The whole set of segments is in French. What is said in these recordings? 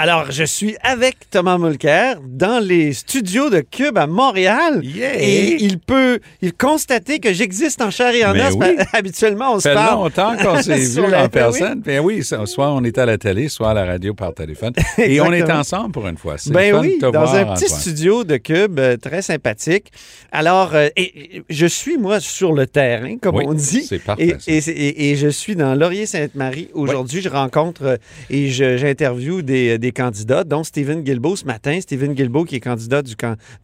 Alors, je suis avec Thomas Mulcair dans les studios de Cube à Montréal. Et il peut il constater que j'existe en chair et en os. Habituellement, on se parle. Ça fait longtemps qu'on s'est vu en ben personne. Ben oui, soit on est à la télé, soit à la radio par téléphone. et on est ensemble pour une fois. Ben oui, dans un petit studio de Cube euh, très sympathique. Alors, euh, et, je suis, moi, sur le terrain, comme on dit. C'est parfait. Et, et, je suis dans Laurier-Sainte-Marie aujourd'hui. Je rencontre euh, et j'interviewe des candidats, dont Stephen Guilbeault ce matin. Stephen Guilbeault qui est candidat du,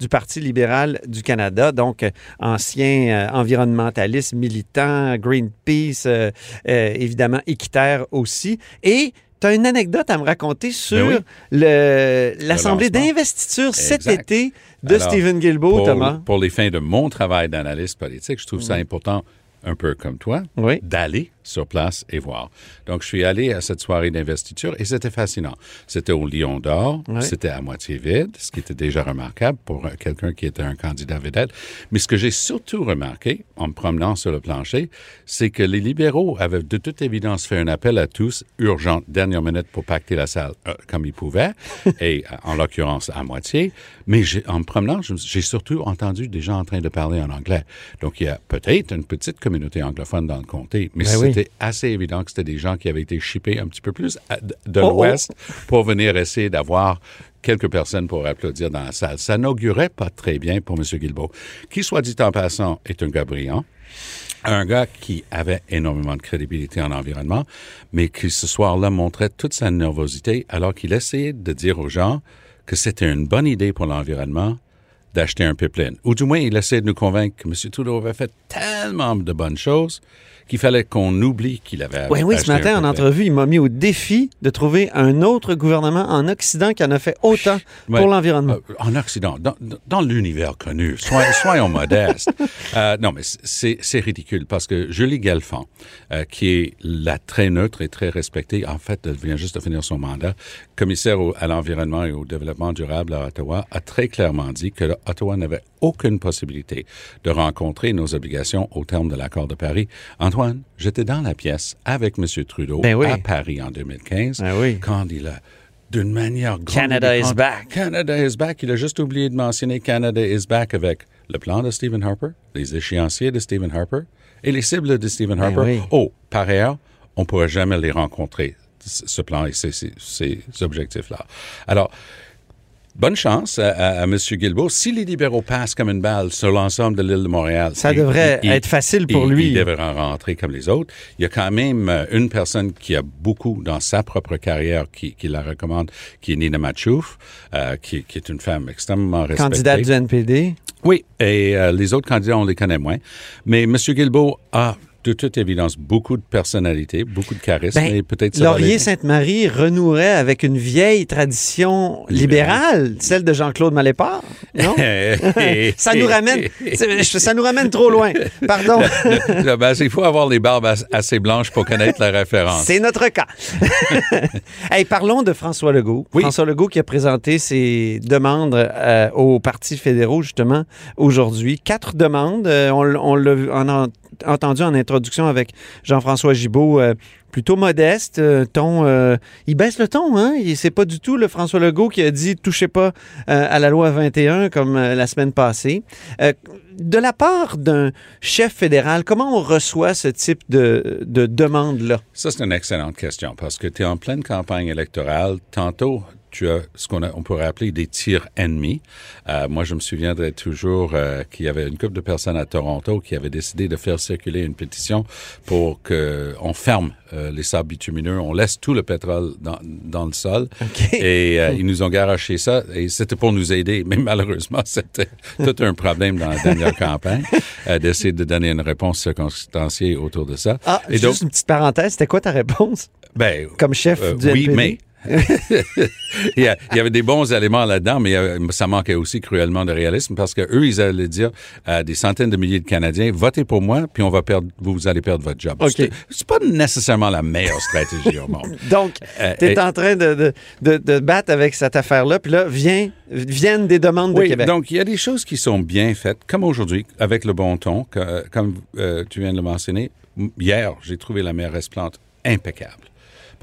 du Parti libéral du Canada, donc euh, ancien euh, environnementaliste, militant, Greenpeace, euh, évidemment équitaire aussi. Et tu as une anecdote à me raconter sur ben l'Assemblée d'investiture cet été de Stephen Guilbeault, Thomas. Pour les fins de mon travail d'analyste politique, je trouve ça important, un peu comme toi, d'aller sur place et voir. Donc, je suis allé à cette soirée d'investiture et c'était fascinant. C'était au Lion d'Or, c'était à moitié vide, ce qui était déjà remarquable pour quelqu'un qui était un candidat vedette. Mais ce que j'ai surtout remarqué en me promenant sur le plancher, c'est que les libéraux avaient de toute évidence fait un appel à tous, urgent, dernière minute, pour pacter la salle euh, comme ils pouvaient, et en l'occurrence à moitié. Mais en me promenant, j'ai surtout entendu des gens en train de parler en anglais. Donc, il y a peut-être une petite communauté anglophone dans le comté, mais ben c'était assez évident que c'était des gens qui avaient été chippés un petit peu plus de oh, oh. l'Ouest pour venir essayer d'avoir quelques personnes pour applaudir dans la salle. Ça n'augurait pas très bien pour M. Guilbeault, qui, soit dit en passant, est un gars brillant, un gars qui avait énormément de crédibilité en environnement, mais qui ce soir-là montrait toute sa nervosité alors qu'il essayait de dire aux gens que c'était une bonne idée pour l'environnement d'acheter un pipeline. Ou du moins, il essayait de nous convaincre que M. Trudeau avait fait tellement de bonnes choses qu'il fallait qu'on oublie qu'il avait Oui, oui, ce matin, en entrevue, il m'a mis au défi de trouver un autre gouvernement en Occident qui en a fait autant pour l'environnement. Euh, en Occident, dans, l'univers connu, soyons, modestes. Euh, non, mais c'est ridicule parce que Julie Galfand, euh, qui est la très neutre et très respectée, en fait, elle vient juste de finir son mandat, commissaire à l'environnement et au développement durable à Ottawa, a très clairement dit que Ottawa n'avait aucune possibilité de rencontrer nos obligations au terme de l'accord de Paris. Antoine, j'étais dans la pièce avec M. Trudeau ben à Paris en 2015 ben quand il a d'une manière Canada is back. Canada is back. Il a juste oublié de mentionner Canada is back avec le plan de Stephen Harper, les échéanciers de Stephen Harper et les cibles de Stephen ben Harper. Oh, par ailleurs, on ne pourrait jamais les rencontrer, ce plan et ces, ces objectifs-là. Alors, Bonne chance à, M. Guilbeault. Si les libéraux passent comme une balle sur l'ensemble de l'île de Montréal, ça devrait être facile pour lui. Il devrait rentrer comme les autres. Il y a quand même euh, une personne qui a beaucoup dans sa propre carrière qui, la recommande, qui est Nina Machouf, euh, qui, est une femme extrêmement respectée. Candidate du NPD. Oui, et euh, les autres candidats, on les connaît moins. Mais M. Guilbeault a de toute évidence, beaucoup de personnalité, beaucoup de charisme. Ben, peut-être Laurier-Sainte-Marie renouerait avec une vieille tradition libérale, celle de Jean-Claude Malépart, non? ça nous ramène, ça nous ramène trop loin. Pardon. Ben, il faut avoir les barbes assez blanches pour connaître la référence. C'est notre cas. hey, parlons de François Legault. François Legault qui a présenté ses demandes euh, aux partis fédéraux, justement, aujourd'hui. Quatre demandes. Euh, on, on, l'a entendu en introduction avec Jean-François Gibault, euh, plutôt modeste, euh, ton, euh, il baisse le ton, hein? C'est pas du tout le François Legault qui a dit touchez pas à la loi 21 comme la semaine passée. de la part d'un chef fédéral, comment on reçoit ce type de, de demande-là? Ça, c'est une excellente question parce que tu es en pleine campagne électorale. Tantôt, tu as ce qu'on on pourrait appeler des tirs ennemis. Euh, moi, je me souviendrai toujours euh, qu'il y avait une couple de personnes à Toronto qui avaient décidé de faire circuler une pétition pour qu'on ferme euh, les sables bitumineux, on laisse tout le pétrole dans, dans le sol. Et ils nous ont garoché ça et c'était pour nous aider. Mais malheureusement, c'était tout un problème dans la dernière campagne d'essayer de donner une réponse circonstanciée autour de ça. Ah, et juste une petite parenthèse, c'était quoi ta réponse? Ben, Comme chef du Oui, mais il, y avait des bons éléments là-dedans, mais ça manquait aussi cruellement de réalisme parce que eux, ils allaient dire à des centaines de milliers de Canadiens, votez pour moi, puis on va perdre, vous allez perdre votre job. Okay. C'est pas nécessairement la meilleure stratégie au monde. Donc, euh, tu es en train de, de, de, battre avec cette affaire-là, puis là, vient, viennent des demandes de Québec. Donc, il y a des choses qui sont bien faites, comme aujourd'hui, avec le bon ton, comme euh, tu viens de le mentionner. Hier, j'ai trouvé la mairesse Plante impeccable.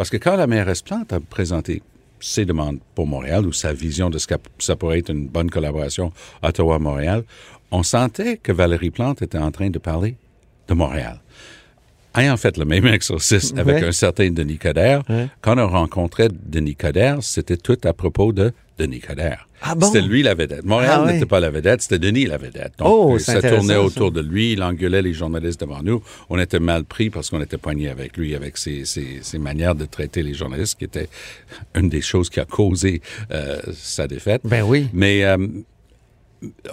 Parce que quand la mairesse Plante a présenté ses demandes pour Montréal ou sa vision de ce que ça pourrait être une bonne collaboration Ottawa-Montréal, on sentait que Valérie Plante était en train de parler de Montréal. Ayant fait le même exercice avec un certain Denis Coderre, quand on rencontrait Denis Coderre, c'était tout à propos de Denis Coderre. Ah c'était lui la vedette. Montréal ah n'était pas la vedette, c'était Denis la vedette. Donc, oh, ça tournait autour de lui, il engueulait les journalistes devant nous. On était mal pris parce qu'on était poignés avec lui, avec ses, ses, manières de traiter les journalistes, qui était une des choses qui a causé euh, sa défaite. Ben oui. Mais euh,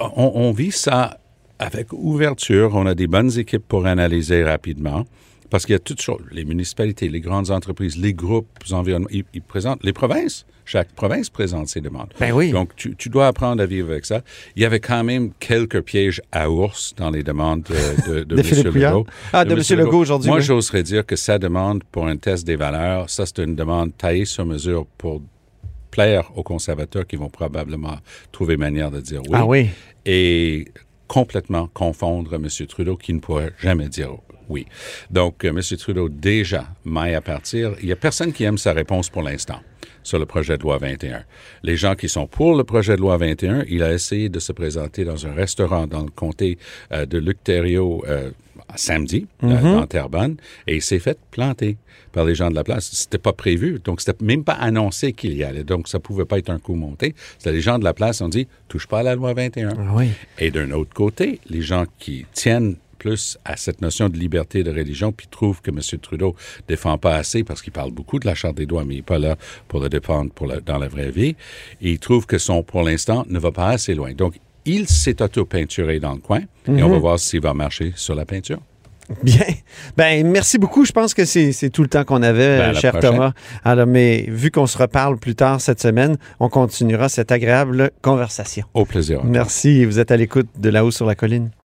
on, on vit ça avec ouverture. On a des bonnes équipes pour analyser rapidement. Parce qu'il y a toutes choses. Les municipalités, les grandes entreprises, les groupes environnementaux, ils, présentent, les provinces, chaque province présente ses demandes. Ben oui. Donc, tu, dois apprendre à vivre avec ça. Il y avait quand même quelques pièges à ours dans les demandes de, de, M. Legault. Ah, de, M. Legault aujourd'hui. Moi, j'oserais dire que sa demande pour un test des valeurs, ça, c'est une demande taillée sur mesure pour plaire aux conservateurs qui vont probablement trouver manière de dire oui. Ah oui. Et complètement confondre M. Trudeau qui ne pourrait jamais dire oui. Donc, euh, M. Trudeau, déjà, maille à partir. Il n'y a personne qui aime sa réponse pour l'instant sur le projet de loi 21. Les gens qui sont pour le projet de loi 21, il a essayé de se présenter dans un restaurant dans le comté euh, de euh, samedi, mm-hmm. dans Terrebonne, et il s'est fait planter par les gens de la place. C'était pas prévu, donc c'était même pas annoncé qu'il y allait, donc ça pouvait pas être un coup monté. C'était les gens de la place ont dit, touche pas à la loi 21. Ah oui. Et d'un autre côté, les gens qui tiennent plus à cette notion de liberté de religion, puis trouve que M. Trudeau défend pas assez parce qu'il parle beaucoup de la Charte des droits, mais il n'est pas là pour le défendre pour dans la vraie vie. Et il trouve que son, pour l'instant, ne va pas assez loin. Donc, il s'est auto-peinturé dans le coin et on va mhm. voir s'il va marcher sur la peinture. Bien. Ben, merci beaucoup. Je pense que c'est tout le temps qu'on avait, ben, cher Thomas. Alors, mais vu qu'on se reparle plus tard cette semaine, on continuera cette agréable conversation. Au plaisir. Merci. Vous êtes à l'écoute de là-haut sur la colline.